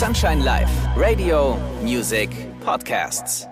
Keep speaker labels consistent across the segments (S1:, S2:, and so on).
S1: Sunshine Live, Radio, Music, Podcasts.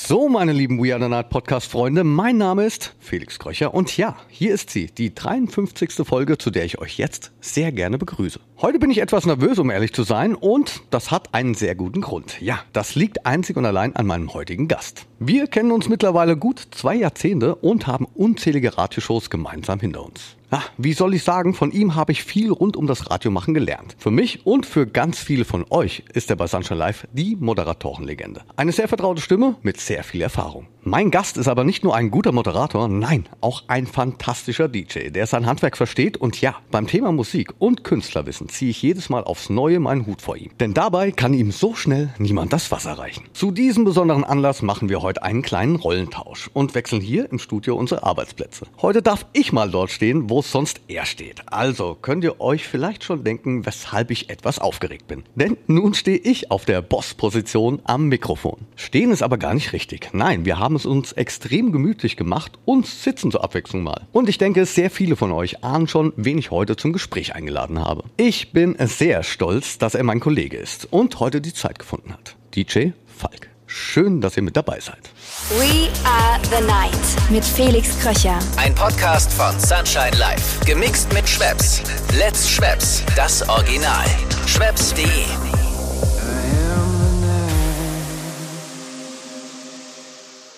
S2: So, meine lieben We Are the Night Podcast-Freunde, mein Name ist Felix Kröcher und ja, hier ist sie, die 53. Folge, zu der ich euch jetzt sehr gerne begrüße. Heute bin ich etwas nervös, um ehrlich zu sein, und das hat einen sehr guten Grund. Ja, das liegt einzig und allein an meinem heutigen Gast. Wir kennen uns mittlerweile gut zwei Jahrzehnte und haben unzählige Radioshows gemeinsam hinter uns. Ja, wie soll ich sagen, von ihm habe ich viel rund um das Radiomachen gelernt. Für mich und für ganz viele von euch ist er bei Sunshine Live die Moderatorenlegende. Eine sehr vertraute Stimme mit sehr viel Erfahrung. Mein Gast ist aber nicht nur ein guter Moderator, nein, auch ein fantastischer DJ, der sein Handwerk versteht und ja, beim Thema Musik und Künstlerwissen ziehe ich jedes Mal aufs Neue meinen Hut vor ihm. Denn dabei kann ihm so schnell niemand das Wasser reichen. Zu diesem besonderen Anlass machen wir heute einen kleinen Rollentausch und wechseln hier im Studio unsere Arbeitsplätze. Heute darf ich mal dort stehen, wo sonst er steht. Also könnt ihr euch vielleicht schon denken, weshalb ich etwas aufgeregt bin. Denn nun stehe ich auf der Boss-Position am Mikrofon. Stehen ist aber gar nicht richtig. Nein, wir haben es uns extrem gemütlich gemacht und sitzen zur Abwechslung mal. Und ich denke, sehr viele von euch ahnen schon, wen ich heute zum Gespräch eingeladen habe. Ich bin sehr stolz, dass er mein Kollege ist und heute die Zeit gefunden hat. DJ Falk. Schön, dass ihr mit dabei seid.
S3: We are the night mit Felix Kröcher.
S1: Ein Podcast von Sunshine Live. Gemixt mit Schwepps. Let's Schwepps. Das Original. Schwepps.de.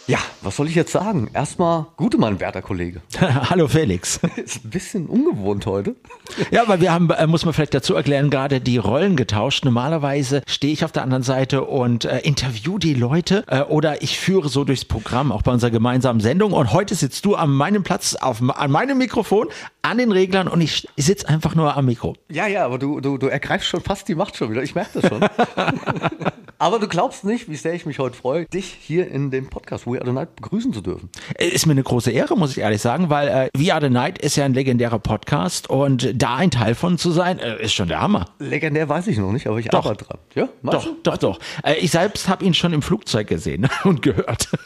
S2: Ja, was soll ich jetzt sagen? Erstmal gute Mann, werter Kollege.
S4: Hallo Felix.
S2: Ist ein bisschen ungewohnt heute.
S4: Ja, weil wir haben, äh, muss man vielleicht dazu erklären, gerade die Rollen getauscht. Normalerweise stehe ich auf der anderen Seite und äh, interview die Leute äh, oder ich führe so durchs Programm, auch bei unserer gemeinsamen Sendung. Und heute sitzt du an meinem Platz, auf, an meinem Mikrofon, an den Reglern und ich, ich sitze einfach nur am Mikro.
S2: Ja, ja, aber du, du, du ergreifst schon fast die Macht schon wieder. Ich merke das schon. aber du glaubst nicht, wie sehr ich mich heute freue, dich hier in dem Podcast We Are the Night begrüßen zu dürfen.
S4: Ist mir eine große Ehre, muss ich ehrlich sagen, weil äh, We Are the Night ist ja ein legendärer Podcast und da ein Teil von zu sein, äh, ist schon der Hammer.
S2: Legendär weiß ich noch nicht, aber ich
S4: Doch.
S2: arbeite dran. Ja,
S4: Doch,
S2: du?
S4: doch, doch. Äh, ich selbst habe ihn schon im Flugzeug gesehen und gehört.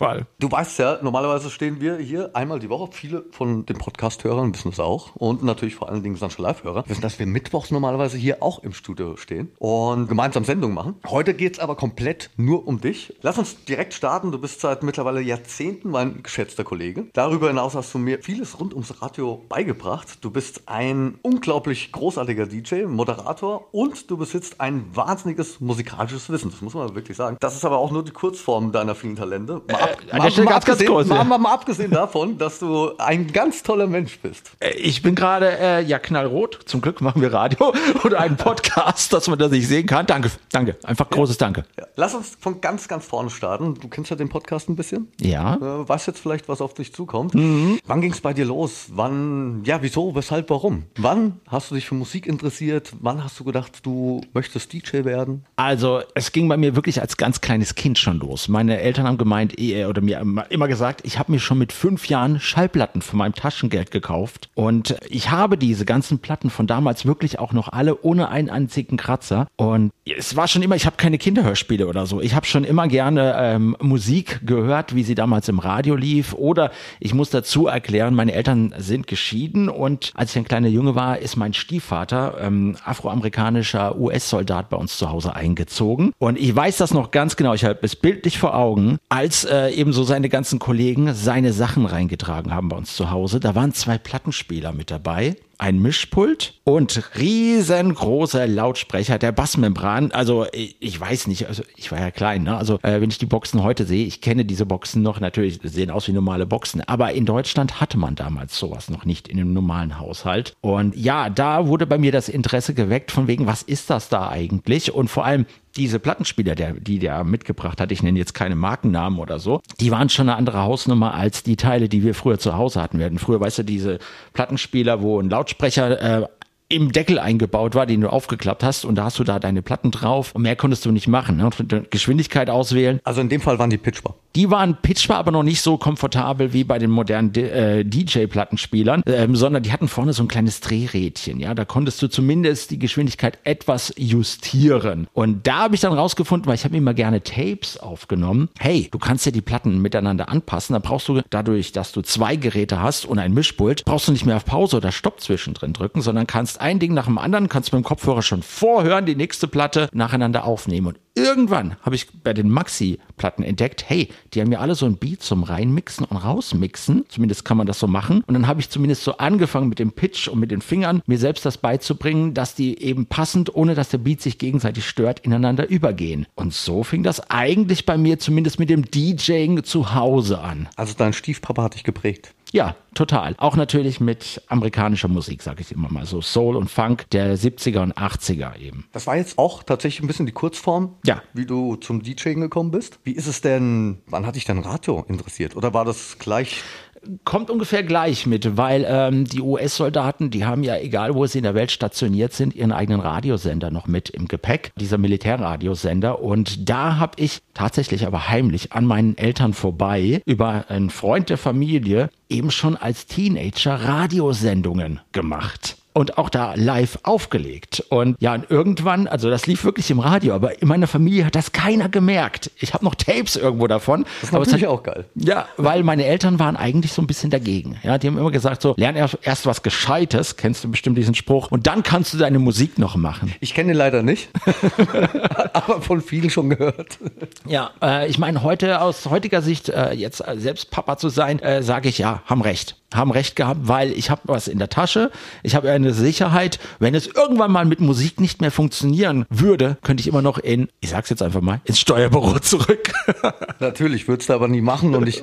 S4: Allem.
S2: Du weißt ja, normalerweise stehen wir hier einmal die Woche. Viele von den Podcast-Hörern wissen das auch. Und natürlich vor allen Dingen Sunshine Live-Hörer wissen, dass wir mittwochs normalerweise hier auch im Studio stehen und gemeinsam Sendungen machen. Heute geht es aber komplett nur um dich. Lass uns direkt starten. Du bist seit mittlerweile Jahrzehnten mein geschätzter Kollege. Darüber hinaus hast du mir vieles rund ums Radio beigebracht. Du bist ein unglaublich großartiger DJ, Moderator und du besitzt ein wahnsinniges musikalisches Wissen. Das muss man wirklich sagen. Das ist aber auch nur die Kurzform deiner vielen Talente. Mal, ab, abgesehen,
S4: kurz,
S2: mal,
S4: ja.
S2: mal, mal abgesehen davon, dass du ein ganz toller Mensch bist.
S4: Äh, Ich bin gerade äh, ja knallrot. Zum Glück machen wir Radio oder einen Podcast, dass man das nicht sehen kann. Danke, danke. Einfach großes Danke.
S2: Ja. Lass uns von ganz, ganz vorne starten. Du kennst ja den Podcast ein bisschen.
S4: Ja.
S2: Äh, weißt jetzt vielleicht, was auf dich zukommt.
S4: Mhm.
S2: Wann ging es bei dir los? Wann, ja, wieso, weshalb, warum? Wann hast du dich für Musik interessiert? Wann hast du gedacht, du möchtest DJ werden?
S4: Also es ging bei mir wirklich als ganz kleines Kind schon los. Meine Eltern haben gemeint eh, oder mir immer gesagt, ich habe mir schon mit fünf Jahren Schallplatten von meinem Taschengeld gekauft und ich habe diese ganzen Platten von damals wirklich auch noch alle ohne einen einzigen Kratzer. Und es war schon immer, ich habe keine Kinderhörspiele oder so. Ich habe schon immer gerne ähm, Musik gehört, wie sie damals im Radio lief. Oder ich muss dazu erklären, meine Eltern sind geschieden und als ich ein kleiner Junge war, ist mein Stiefvater, ähm, afroamerikanischer US-Soldat bei uns zu Hause eingezogen. Und ich weiß das noch ganz genau, ich habe es bildlich vor Augen, als äh, eben so seine ganzen Kollegen seine Sachen reingetragen haben bei uns zu Hause. Da waren zwei Plattenspieler mit dabei ein Mischpult und riesengroßer Lautsprecher der Bassmembran. Also ich, ich weiß nicht, also ich war ja klein, ne? Also äh, wenn ich die Boxen heute sehe, ich kenne diese Boxen noch, natürlich sehen aus wie normale Boxen, aber in Deutschland hatte man damals sowas noch nicht in einem normalen Haushalt. Und ja, da wurde bei mir das Interesse geweckt von wegen, was ist das da eigentlich? Und vor allem diese Plattenspieler, der, die der mitgebracht hat, ich nenne jetzt keine Markennamen oder so, die waren schon eine andere Hausnummer als die Teile, die wir früher zu Hause hatten. Hatten früher, weißt du, diese Plattenspieler, wo ein Lautsprecher äh, im Deckel eingebaut war, den du aufgeklappt hast und da hast du da deine Platten drauf und mehr konntest du nicht machen. Ne? Und Geschwindigkeit auswählen.
S2: Also in dem Fall waren die pitchbar.
S4: Die waren pitchbar, aber noch nicht so komfortabel wie bei den modernen äh, DJ-Plattenspielern, ähm, sondern die hatten vorne so ein kleines Drehrädchen. Ja, da konntest du zumindest die Geschwindigkeit etwas justieren. Und da habe ich dann rausgefunden, weil ich habe immer gerne Tapes aufgenommen. Hey, du kannst ja die Platten miteinander anpassen. Da brauchst du dadurch, dass du zwei Geräte hast und ein Mischpult, brauchst du nicht mehr auf Pause oder Stopp zwischendrin drücken, sondern kannst ein Ding nach dem anderen, kannst mit dem Kopfhörer schon vorhören, die nächste Platte nacheinander aufnehmen. Und irgendwann habe ich bei den Maxi-Platten entdeckt, hey, die haben ja alle so ein Beat zum Reinmixen und Rausmixen. Zumindest kann man das so machen. Und dann habe ich zumindest so angefangen mit dem Pitch und mit den Fingern, mir selbst das beizubringen, dass die eben passend, ohne dass der Beat sich gegenseitig stört, ineinander übergehen. Und so fing das eigentlich bei mir zumindest mit dem DJing zu Hause an.
S2: Also dein Stiefpapa hat dich geprägt.
S4: Ja, total. Auch natürlich mit amerikanischer Musik, sage ich immer mal. So Soul und Funk der 70er und 80er eben.
S2: Das war jetzt auch tatsächlich ein bisschen die Kurzform,
S4: Ja.
S2: wie du zum DJing gekommen bist. Wie ist es denn, wann hat dich dein Radio interessiert? Oder war das gleich
S4: Kommt ungefähr gleich mit, weil ähm, die US-Soldaten, die haben ja, egal wo sie in der Welt stationiert sind, ihren eigenen Radiosender noch mit im Gepäck, dieser Militärradiosender. Und da habe ich tatsächlich aber heimlich an meinen Eltern vorbei über einen Freund der Familie eben schon als Teenager Radiosendungen gemacht. Und auch da live aufgelegt. Und ja, und irgendwann, also das lief wirklich im Radio, aber in meiner Familie hat das keiner gemerkt. Ich habe noch Tapes irgendwo davon.
S2: Das ist natürlich
S4: hat,
S2: auch geil.
S4: ja, weil meine Eltern waren eigentlich so ein bisschen dagegen. Ja, die haben immer gesagt so, lern erst, erst was Gescheites, kennst du bestimmt diesen Spruch, und dann kannst du deine Musik noch machen.
S2: Ich kenne ihn leider nicht, aber von vielen schon gehört.
S4: Ja, äh, ich meine, heute aus heutiger Sicht, äh, jetzt äh, selbst Papa zu sein, äh, sage ich ja, haben recht. Haben recht gehabt, weil ich habe was in der Tasche, ich habe eine Sicherheit. Wenn es irgendwann mal mit Musik nicht mehr funktionieren würde, könnte ich immer noch in, ich sag's jetzt einfach mal, ins Steuerbüro zurück.
S2: Natürlich würdest du aber nie machen und ich,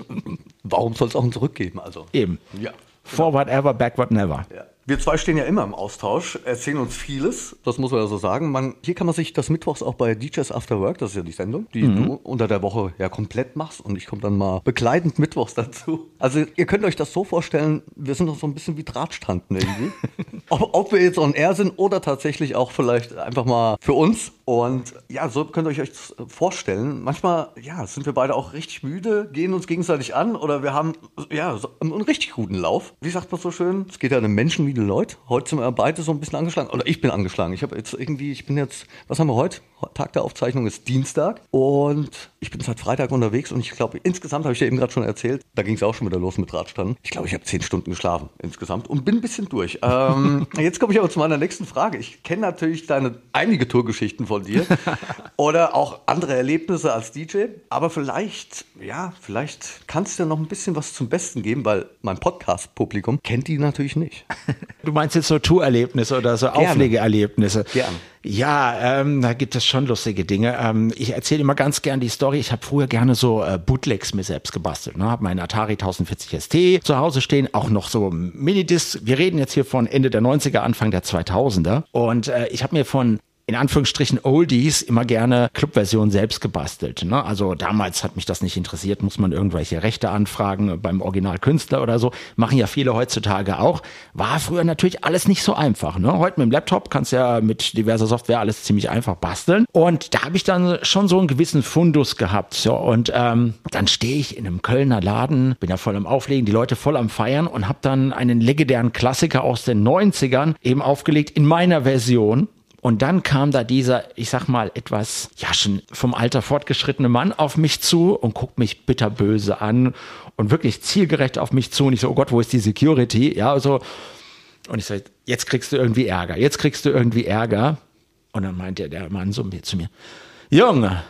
S2: warum soll es auch ein Zurückgeben? Also,
S4: Eben.
S2: ja.
S4: Forward ever, backward never.
S2: Ja. Wir zwei stehen ja immer im Austausch, erzählen uns vieles, das muss man ja so sagen. Man, hier kann man sich das Mittwochs auch bei DJs After Work, das ist ja die Sendung, die du unter der Woche ja komplett machst und ich komme dann mal begleitend Mittwochs dazu. Also ihr könnt euch das so vorstellen, wir sind doch so ein bisschen wie Drahtstanden irgendwie. ob, ob wir jetzt on air sind oder tatsächlich auch vielleicht einfach mal für uns. Und ja, so könnt ihr euch das vorstellen. Manchmal, ja, sind wir beide auch richtig müde, gehen uns gegenseitig an oder wir haben, ja, einen richtig guten Lauf. Wie sagt man so schön? Es geht ja einem Menschen wie den Leuten. Heute sind wir beide so ein bisschen angeschlagen. Oder ich bin angeschlagen. Ich habe jetzt irgendwie, ich bin jetzt, was haben wir heute? Tag der Aufzeichnung ist Dienstag und ich bin seit Freitag unterwegs und ich glaube, insgesamt habe ich dir eben gerade schon erzählt, da ging es auch schon wieder los mit Radstanden. Ich glaube, ich habe zehn Stunden geschlafen insgesamt und bin ein bisschen durch. Ähm, jetzt komme ich aber zu meiner nächsten Frage. Ich kenne natürlich deine einige Tourgeschichten von dir oder auch andere Erlebnisse als DJ, aber vielleicht, ja, vielleicht kannst du ja noch ein bisschen was zum Besten geben, weil mein Podcast-Publikum kennt die natürlich nicht.
S4: Du meinst jetzt so Tourerlebnisse oder so
S2: Gerne.
S4: Auflegeerlebnisse?
S2: Gern.
S4: Ja, ähm, da gibt es schon lustige Dinge. Ähm, ich erzähle immer ganz gern die Story. Ich habe früher gerne so äh, Bootlegs mir selbst gebastelt. Ne? Habe meinen Atari 1040 ST zu Hause stehen, auch noch so Minidiscs. Wir reden jetzt hier von Ende der 90er, Anfang der 2000er. Und äh, ich habe mir von in Anführungsstrichen Oldies immer gerne Clubversionen selbst gebastelt. Ne? Also damals hat mich das nicht interessiert, muss man irgendwelche Rechte anfragen beim Originalkünstler oder so. Machen ja viele heutzutage auch. War früher natürlich alles nicht so einfach. Ne? Heute mit dem Laptop kannst du ja mit diverser Software alles ziemlich einfach basteln. Und da habe ich dann schon so einen gewissen Fundus gehabt. So. Und ähm, dann stehe ich in einem Kölner Laden, bin ja voll am Auflegen, die Leute voll am Feiern und habe dann einen legendären Klassiker aus den 90ern eben aufgelegt in meiner Version. Und dann kam da dieser, ich sag mal, etwas, ja, schon vom Alter fortgeschrittene Mann auf mich zu und guckt mich bitterböse an und wirklich zielgerecht auf mich zu. Und ich so, oh Gott, wo ist die Security? Ja, so. Und ich so, jetzt kriegst du irgendwie Ärger, jetzt kriegst du irgendwie Ärger. Und dann meinte der Mann so zu mir, Junge,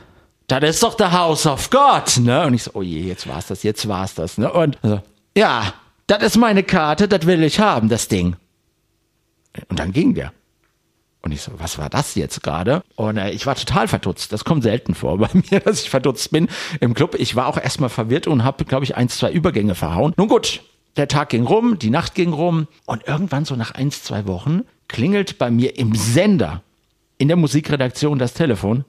S4: das ist doch der House of God, ne? Und ich so, oh je, jetzt war's das, jetzt war's das, ne? Und so, ja, das ist meine Karte, das will ich haben, das Ding. Und dann ging der. Und ich so, was war das jetzt gerade? Und äh, ich war total verdutzt. Das kommt selten vor bei mir, dass ich verdutzt bin im Club. Ich war auch erstmal verwirrt und habe, glaube ich, eins, zwei Übergänge verhauen. Nun gut, der Tag ging rum, die Nacht ging rum und irgendwann so nach eins, zwei Wochen klingelt bei mir im Sender in der Musikredaktion das Telefon.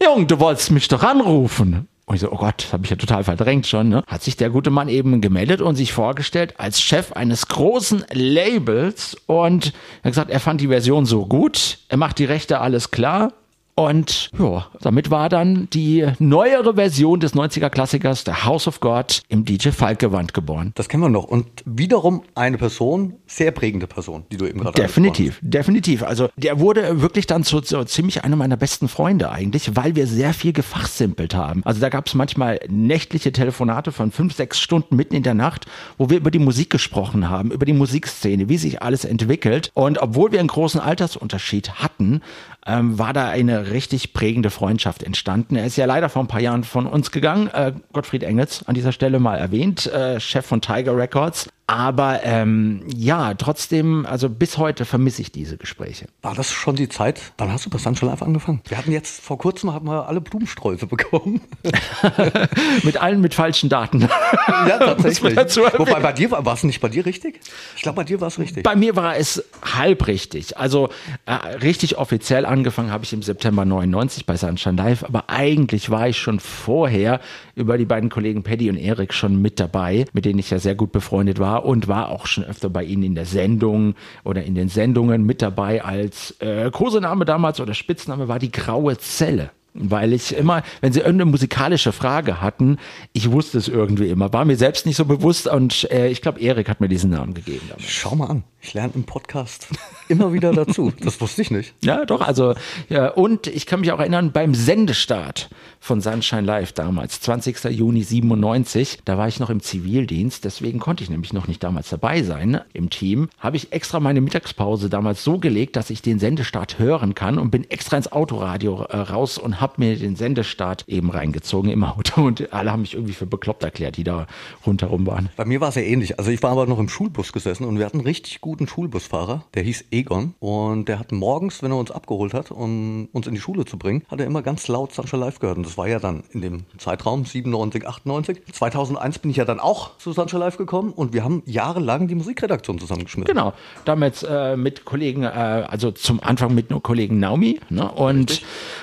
S4: Jung, du wolltest mich doch anrufen. Und ich so, oh Gott, habe ich ja total verdrängt schon. Ne? Hat sich der gute Mann eben gemeldet und sich vorgestellt als Chef eines großen Labels und er hat gesagt, er fand die Version so gut, er macht die Rechte alles klar Und ja, damit war dann die neuere Version des 90er Klassikers, der House of God, im DJ Falk-Gewand geboren.
S2: Das kennen wir noch. Und wiederum eine Person, sehr prägende Person, die du eben gerade
S4: Definitiv, definitiv. Also der wurde wirklich dann so, so ziemlich einer meiner besten Freunde eigentlich, weil wir sehr viel gefachsimpelt haben. Also da gab es manchmal nächtliche Telefonate von fünf, sechs Stunden mitten in der Nacht, wo wir über die Musik gesprochen haben, über die Musikszene, wie sich alles entwickelt. Und obwohl wir einen großen Altersunterschied hatten, ähm, war da eine richtig prägende Freundschaft entstanden. Er ist ja leider vor ein paar Jahren von uns gegangen. Äh, Gottfried Engels an dieser Stelle mal erwähnt, äh, Chef von Tiger Records. Aber ähm, ja, trotzdem, also bis heute vermisse ich diese Gespräche.
S2: War das schon die Zeit? Wann hast du bei Sunshine Live angefangen? Wir hatten jetzt vor kurzem haben wir alle Blumensträuße bekommen.
S4: mit allen mit falschen Daten.
S2: ja, tatsächlich. Wobei bei dir war es nicht bei dir richtig? Ich glaube, bei dir war es richtig.
S4: Bei mir war es halb richtig. Also äh, richtig offiziell angefangen habe ich im September 99 bei Sunshine Live, aber eigentlich war ich schon vorher über die beiden Kollegen Paddy und Erik schon mit dabei, mit denen ich ja sehr gut befreundet war und war auch schon öfter bei ihnen in der Sendung oder in den Sendungen mit dabei als äh, Kosename damals oder Spitzname war die Graue Zelle weil ich immer, wenn sie irgendeine musikalische Frage hatten, ich wusste es irgendwie immer, war mir selbst nicht so bewusst und äh, ich glaube, Erik hat mir diesen Namen gegeben.
S2: Damals. Schau mal an, ich lerne im Podcast immer wieder dazu. Das wusste ich nicht.
S4: Ja, doch, also ja, und ich kann mich auch erinnern beim Sendestart von Sunshine Live damals, 20. Juni 97, da war ich noch im Zivildienst, deswegen konnte ich nämlich noch nicht damals dabei sein im Team, habe ich extra meine Mittagspause damals so gelegt, dass ich den Sendestart hören kann und bin extra ins Autoradio äh, raus und habe mir den Sendestart eben reingezogen im Auto und alle haben mich irgendwie für bekloppt erklärt, die da rundherum waren.
S2: Bei mir war es ja ähnlich. Also ich war aber noch im Schulbus gesessen und wir hatten einen richtig guten Schulbusfahrer, der hieß Egon und der hat morgens, wenn er uns abgeholt hat, um uns in die Schule zu bringen, hat er immer ganz laut Sunshine Live gehört und das war ja dann in dem Zeitraum 97, 98. 2001 bin ich ja dann auch zu Sunshine Live gekommen und wir haben jahrelang die Musikredaktion zusammengeschmissen.
S4: Genau, damals äh, mit Kollegen, äh, also zum Anfang mit nur Kollegen Naomi ne? und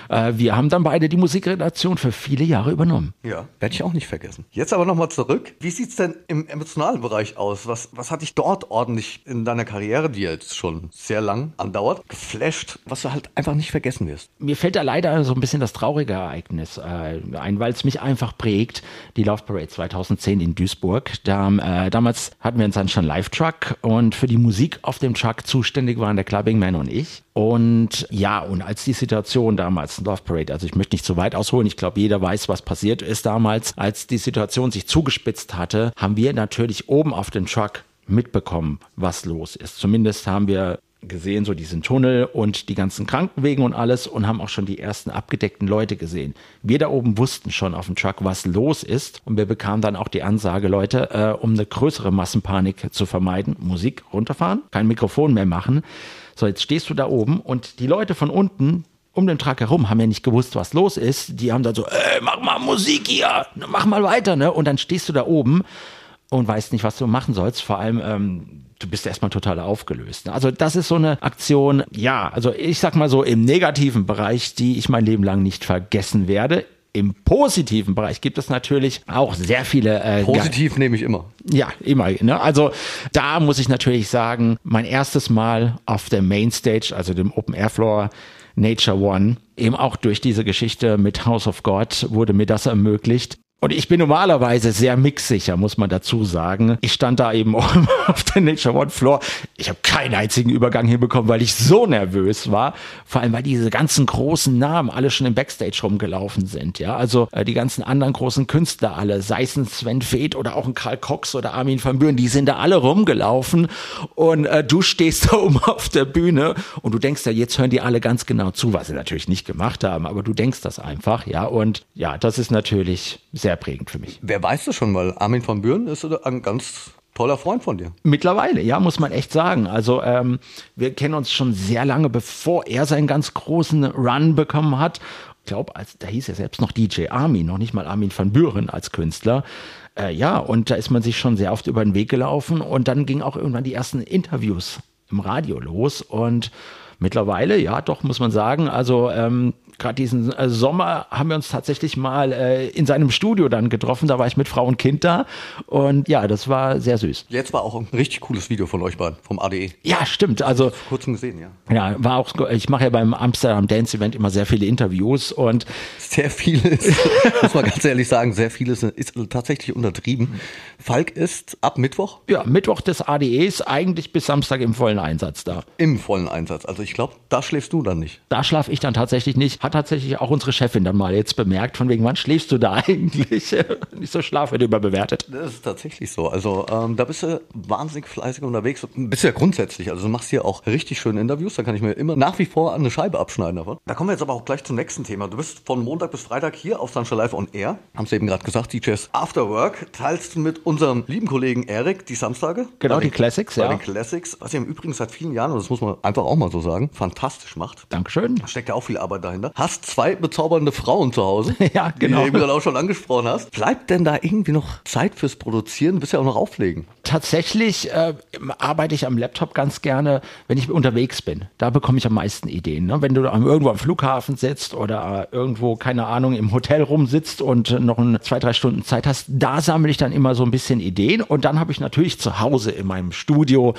S4: äh, wir haben dann beide die Musikredaktion für viele Jahre übernommen.
S2: Ja, werde ich auch nicht vergessen. Jetzt aber nochmal zurück. Wie sieht es denn im emotionalen Bereich aus? Was, was hat dich dort ordentlich in deiner Karriere, die jetzt schon sehr lang andauert, geflasht, was du halt einfach nicht vergessen wirst?
S4: Mir fällt da leider so ein bisschen das traurige Ereignis äh, ein, weil es mich einfach prägt. Die Love Parade 2010 in Duisburg. Da, äh, damals hatten wir uns dann schon Live-Truck und für die Musik auf dem Truck zuständig waren der Clubbing Man und ich. Und ja, und als die Situation damals, Love Parade, also ich möchte nicht zu weit ausholen, ich glaube, jeder weiß, was passiert ist damals, als die Situation sich zugespitzt hatte, haben wir natürlich oben auf dem Truck mitbekommen, was los ist. Zumindest haben wir gesehen, so diesen Tunnel und die ganzen Krankenwegen und alles und haben auch schon die ersten abgedeckten Leute gesehen. Wir da oben wussten schon auf dem Truck, was los ist und wir bekamen dann auch die Ansage, Leute, äh, um eine größere Massenpanik zu vermeiden, Musik runterfahren, kein Mikrofon mehr machen. So, jetzt stehst du da oben und die Leute von unten, um den Truck herum haben ja nicht gewusst, was los ist. Die haben dann so, ey, mach mal Musik hier, mach mal weiter, ne? Und dann stehst du da oben und weißt nicht, was du machen sollst. Vor allem, ähm, du bist erstmal total aufgelöst. Ne? Also das ist so eine Aktion, ja, also ich sag mal so im negativen Bereich, die ich mein Leben lang nicht vergessen werde. Im positiven Bereich gibt es natürlich auch sehr viele.
S2: Äh, Positiv nehme ich immer.
S4: Ja, immer. Ne? Also da muss ich natürlich sagen, mein erstes Mal auf der Mainstage, also dem Open Air Floor Nature One, eben auch durch diese Geschichte mit House of God wurde mir das ermöglicht. Und ich bin normalerweise sehr mixsicher, muss man dazu sagen. Ich stand da eben auf der Nature One Floor. Ich habe keinen einzigen Übergang hinbekommen, weil ich so nervös war. Vor allem, weil diese ganzen großen Namen alle schon im Backstage rumgelaufen sind. Ja, also äh, die ganzen anderen großen Künstler alle, sei es ein Sven Feth oder auch ein Karl Cox oder Armin van Buren, die sind da alle rumgelaufen. Und äh, du stehst da oben auf der Bühne und du denkst ja, jetzt hören die alle ganz genau zu, was sie natürlich nicht gemacht haben, aber du denkst das einfach. Ja, und ja, das ist natürlich sehr sehr prägend für mich.
S2: Wer weiß das schon, weil Armin von Buren ist ein ganz toller Freund von dir.
S4: Mittlerweile, ja, muss man echt sagen. Also ähm, wir kennen uns schon sehr lange, bevor er seinen ganz großen Run bekommen hat. Ich glaube, da hieß er selbst noch DJ Armin, noch nicht mal Armin van Buren als Künstler. Äh, ja, und da ist man sich schon sehr oft über den Weg gelaufen und dann gingen auch irgendwann die ersten Interviews im Radio los und mittlerweile, ja, doch muss man sagen, also ähm, gerade diesen äh, Sommer haben wir uns tatsächlich mal äh, in seinem Studio dann getroffen. Da war ich mit Frau und Kind da. Und ja, das war sehr süß.
S2: Jetzt war auch ein richtig cooles Video von euch beiden, vom ADE.
S4: Ja, stimmt. Also
S2: Kurzem gesehen, ja.
S4: ja, war auch. Ich mache ja beim Amsterdam Dance Event immer sehr viele Interviews und
S2: Sehr vieles, muss man ganz ehrlich sagen, sehr vieles ist tatsächlich untertrieben. Falk ist ab Mittwoch
S4: ja, Mittwoch des ADEs eigentlich bis Samstag im vollen Einsatz da.
S2: im vollen Einsatz. Also ich glaube, da schläfst du dann nicht.
S4: Da schlafe ich dann tatsächlich nicht. Hat tatsächlich auch unsere Chefin dann mal jetzt bemerkt, von wegen, wann schläfst du da eigentlich? nicht so Schlaf wird überbewertet.
S2: Das ist tatsächlich so. Also ähm, da bist du wahnsinnig fleißig unterwegs. Bist ja grundsätzlich. Also du machst hier auch richtig schöne Interviews. Da kann ich mir immer nach wie vor eine Scheibe abschneiden davon. Da kommen wir jetzt aber auch gleich zum nächsten Thema. Du bist von Montag bis Freitag hier auf Sunshine Live on Air. Haben es eben gerade gesagt, DJs After Work. Teilst du mit unserem lieben Kollegen Erik die Samstage.
S4: Genau, die
S2: den-
S4: Classics, ja.
S2: den Classics. Was ihr im Übrigen seit vielen Jahren, und das muss man einfach auch mal so sagen, fantastisch macht.
S4: Dankeschön.
S2: Da steckt ja auch viel Arbeit dahinter. Hast zwei bezaubernde Frauen zu Hause.
S4: Ja,
S2: Die
S4: genau.
S2: du eben gerade auch schon angesprochen hast. Bleibt denn da irgendwie noch Zeit fürs Produzieren? Du bist ja auch noch auflegen.
S4: Tatsächlich äh, arbeite ich am Laptop ganz gerne, wenn ich unterwegs bin. Da bekomme ich am meisten Ideen. Ne? Wenn du irgendwo am Flughafen sitzt oder äh, irgendwo, keine Ahnung, im Hotel rumsitzt und noch ein, zwei, drei Stunden Zeit hast, da sammle ich dann immer so ein bisschen Ideen. Und dann habe ich natürlich zu Hause in meinem Studio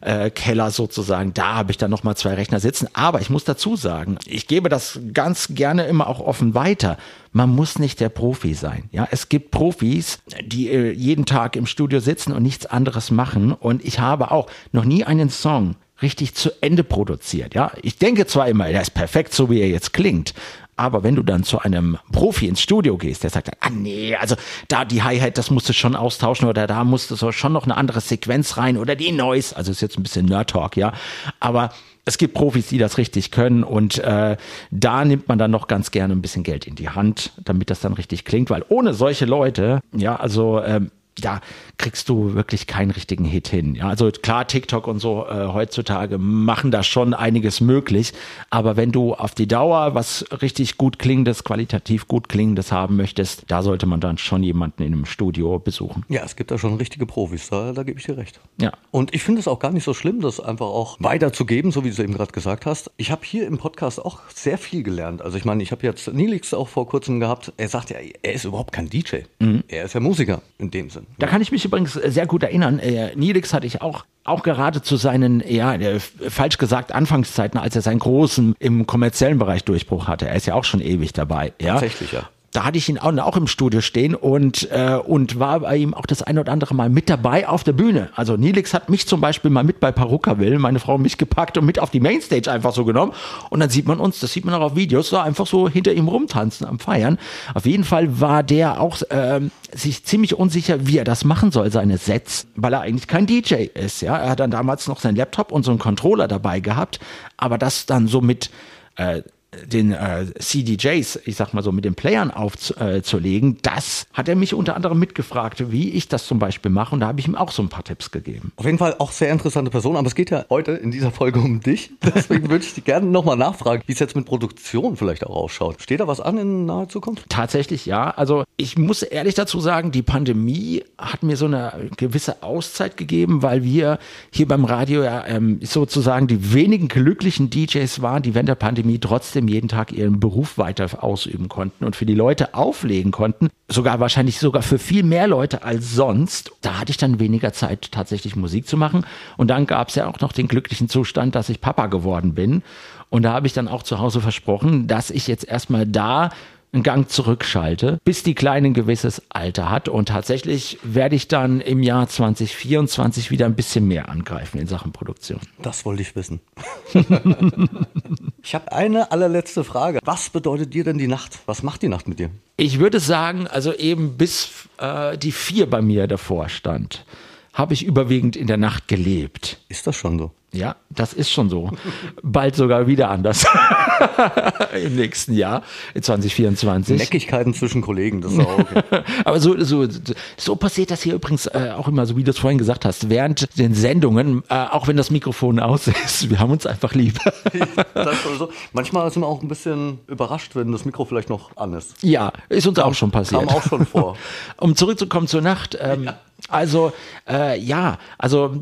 S4: äh, Keller sozusagen, da habe ich dann noch mal zwei Rechner sitzen. Aber ich muss dazu sagen, ich gebe das ganz gerne immer auch offen weiter. Man muss nicht der Profi sein. Ja, es gibt Profis, die äh, jeden Tag im Studio sitzen und nichts anderes machen. Und ich habe auch noch nie einen Song richtig zu Ende produziert. Ja, ich denke zwar immer, der ist perfekt, so wie er jetzt klingt. Aber wenn du dann zu einem Profi ins Studio gehst, der sagt dann, ah nee, also da die Hi-Hat, das musst du schon austauschen oder da musst du schon noch eine andere Sequenz rein oder die Noise. Also ist jetzt ein bisschen Nerd-Talk, ja. Aber es gibt Profis, die das richtig können und äh, da nimmt man dann noch ganz gerne ein bisschen Geld in die Hand, damit das dann richtig klingt, weil ohne solche Leute, ja, also ähm, da kriegst du wirklich keinen richtigen Hit hin. Ja, also klar, TikTok und so äh, heutzutage machen da schon einiges möglich, aber wenn du auf die Dauer was richtig gut klingendes, qualitativ gut klingendes haben möchtest, da sollte man dann schon jemanden in einem Studio besuchen.
S2: Ja, es gibt da schon richtige Profis, da, da gebe ich dir recht.
S4: Ja.
S2: Und ich finde es auch gar nicht so schlimm, das einfach auch weiterzugeben, so wie du eben gerade gesagt hast. Ich habe hier im Podcast auch sehr viel gelernt. Also ich meine, ich habe jetzt Nilix auch vor kurzem gehabt. Er sagt ja, er ist überhaupt kein DJ. Er ist ja Musiker in dem Sinn.
S4: Da kann ich mich übrigens sehr gut erinnern. Äh, Nilix hatte ich auch auch gerade zu seinen, ja, äh, falsch gesagt, Anfangszeiten, als er seinen großen im kommerziellen Bereich Durchbruch hatte. Er ist ja auch schon ewig dabei. Ja?
S2: Tatsächlich, ja.
S4: Da hatte ich ihn auch, auch im Studio stehen und, äh, und war bei ihm auch das ein oder andere Mal mit dabei auf der Bühne. Also Nilix hat mich zum Beispiel mal mit bei Paruka-Will, meine Frau mich gepackt und mit auf die Mainstage einfach so genommen. Und dann sieht man uns, das sieht man auch auf Videos, da einfach so hinter ihm rumtanzen am Feiern. Auf jeden Fall war der auch ähm, sich ziemlich unsicher, wie er das machen soll, seine Sets, weil er eigentlich kein DJ ist. Ja, er hat dann damals noch seinen Laptop und so einen Controller dabei gehabt, aber das dann so mit äh, den äh, CDJs, ich sag mal so, mit den Playern aufzulegen, das hat er mich unter anderem mitgefragt, wie ich das zum Beispiel mache. Und da habe ich ihm auch so ein paar Tipps gegeben.
S2: Auf jeden Fall auch sehr interessante Person, aber es geht ja heute in dieser Folge um dich. Deswegen würde ich dich gerne nochmal nachfragen, wie es jetzt mit Produktion vielleicht auch ausschaut. Steht da was an in naher Zukunft?
S4: Tatsächlich ja. Also ich muss ehrlich dazu sagen, die Pandemie hat mir so eine gewisse Auszeit gegeben, weil wir hier beim Radio ja ähm, sozusagen die wenigen glücklichen DJs waren, die während der Pandemie trotzdem jeden Tag ihren Beruf weiter ausüben konnten und für die Leute auflegen konnten. Sogar wahrscheinlich sogar für viel mehr Leute als sonst. Da hatte ich dann weniger Zeit, tatsächlich Musik zu machen. Und dann gab es ja auch noch den glücklichen Zustand, dass ich Papa geworden bin. Und da habe ich dann auch zu Hause versprochen, dass ich jetzt erstmal da einen Gang zurückschalte, bis die Kleine ein gewisses Alter hat. Und tatsächlich werde ich dann im Jahr 2024 wieder ein bisschen mehr angreifen in Sachen Produktion.
S2: Das wollte ich wissen. ich habe eine allerletzte Frage. Was bedeutet dir denn die Nacht? Was macht die Nacht mit dir?
S4: Ich würde sagen, also eben bis äh, die vier bei mir davor stand, habe ich überwiegend in der Nacht gelebt.
S2: Ist das schon so?
S4: Ja, das ist schon so. Bald sogar wieder anders. Im nächsten Jahr, in 2024.
S2: Neckigkeiten zwischen Kollegen, das ist auch okay.
S4: Aber so, so, so passiert das hier übrigens äh, auch immer, so wie du es vorhin gesagt hast, während den Sendungen, äh, auch wenn das Mikrofon aus ist, wir haben uns einfach lieb.
S2: also, manchmal sind wir auch ein bisschen überrascht, wenn das Mikro vielleicht noch an ist.
S4: ja, ist uns auch schon passiert.
S2: Kam auch schon vor.
S4: Um zurückzukommen zur Nacht, ähm, Also äh, ja, also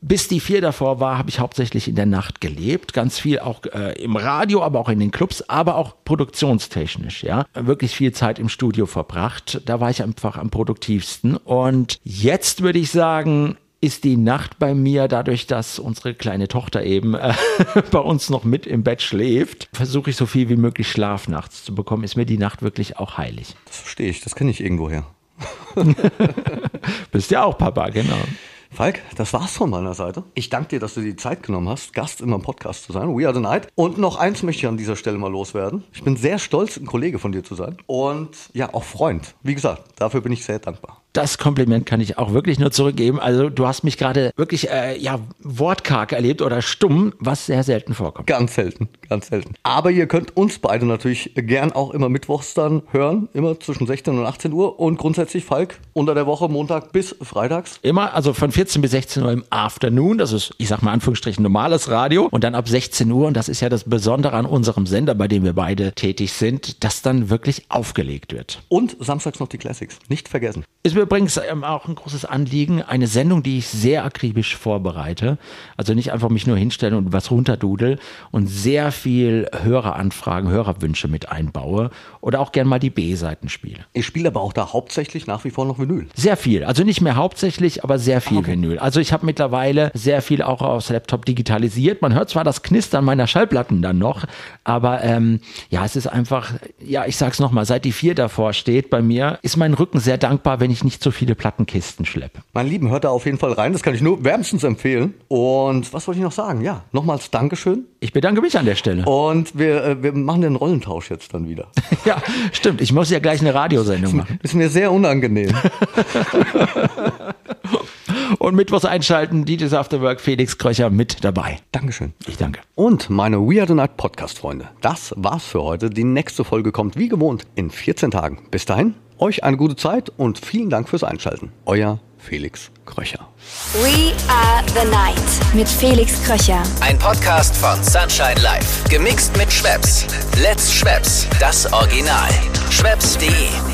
S4: bis die vier davor war, habe ich hauptsächlich in der Nacht gelebt, ganz viel auch äh, im Radio, aber auch in den Clubs, aber auch produktionstechnisch, ja, wirklich viel Zeit im Studio verbracht. Da war ich einfach am produktivsten und jetzt würde ich sagen, ist die Nacht bei mir, dadurch, dass unsere kleine Tochter eben äh, bei uns noch mit im Bett schläft, versuche ich so viel wie möglich Schlaf nachts zu bekommen, ist mir die Nacht wirklich auch heilig.
S2: Das verstehe ich, das kenne ich irgendwoher.
S4: Bist ja auch Papa, genau.
S2: Falk, das war's von meiner Seite. Ich danke dir, dass du dir die Zeit genommen hast, Gast in meinem Podcast zu sein. We are the night. Und noch eins möchte ich an dieser Stelle mal loswerden. Ich bin sehr stolz, ein Kollege von dir zu sein. Und ja, auch Freund. Wie gesagt, dafür bin ich sehr dankbar
S4: das Kompliment kann ich auch wirklich nur zurückgeben. Also du hast mich gerade wirklich äh, ja wortkarg erlebt oder stumm, was sehr selten vorkommt.
S2: Ganz selten, ganz selten. Aber ihr könnt uns beide natürlich gern auch immer mittwochs dann hören, immer zwischen 16 und 18 Uhr und grundsätzlich Falk unter der Woche Montag bis Freitags.
S4: Immer, also von 14 bis 16 Uhr im Afternoon, das ist, ich sag mal Anführungsstrichen normales Radio und dann ab 16 Uhr und das ist ja das Besondere an unserem Sender, bei dem wir beide tätig sind, dass dann wirklich aufgelegt wird.
S2: Und samstags noch die Classics, nicht vergessen.
S4: Ist mir übrigens ähm, auch ein großes Anliegen, eine Sendung, die ich sehr akribisch vorbereite. Also nicht einfach mich nur hinstellen und was runterdudel und sehr viel Höreranfragen, Hörerwünsche mit einbaue oder auch gern mal die B-Seiten spiele.
S2: Ich spiele aber auch da hauptsächlich nach wie vor noch Vinyl.
S4: Sehr viel. Also nicht mehr hauptsächlich, aber sehr viel okay. Vinyl. Also ich habe mittlerweile sehr viel auch aufs Laptop digitalisiert. Man hört zwar das Knistern meiner Schallplatten dann noch, aber ähm, ja, es ist einfach, ja, ich sag's nochmal, seit die vier davor steht bei mir, ist mein Rücken sehr dankbar, wenn ich nicht so viele Plattenkisten schleppe.
S2: Mein Lieben, hört da auf jeden Fall rein. Das kann ich nur wärmstens empfehlen. Und was wollte ich noch sagen? Ja, nochmals Dankeschön.
S4: Ich bedanke mich an der Stelle.
S2: Und wir, äh, wir machen den Rollentausch jetzt dann wieder.
S4: ja, stimmt. Ich muss ja gleich eine Radiosendung machen.
S2: Ist mir sehr unangenehm.
S4: Und Mittwochs einschalten, Dietes Afterwork, Felix Kröcher mit dabei.
S2: Dankeschön.
S4: Ich danke.
S2: Und meine We Are the Night Podcast-Freunde, das war's für heute. Die nächste Folge kommt wie gewohnt in 14 Tagen. Bis dahin, euch eine gute Zeit und vielen Dank fürs Einschalten. Euer Felix Kröcher.
S3: We are the night mit Felix Kröcher.
S1: Ein Podcast von Sunshine Life. Gemixt mit Schwepps. Let's Schwepps. Das Original. Schwepps.de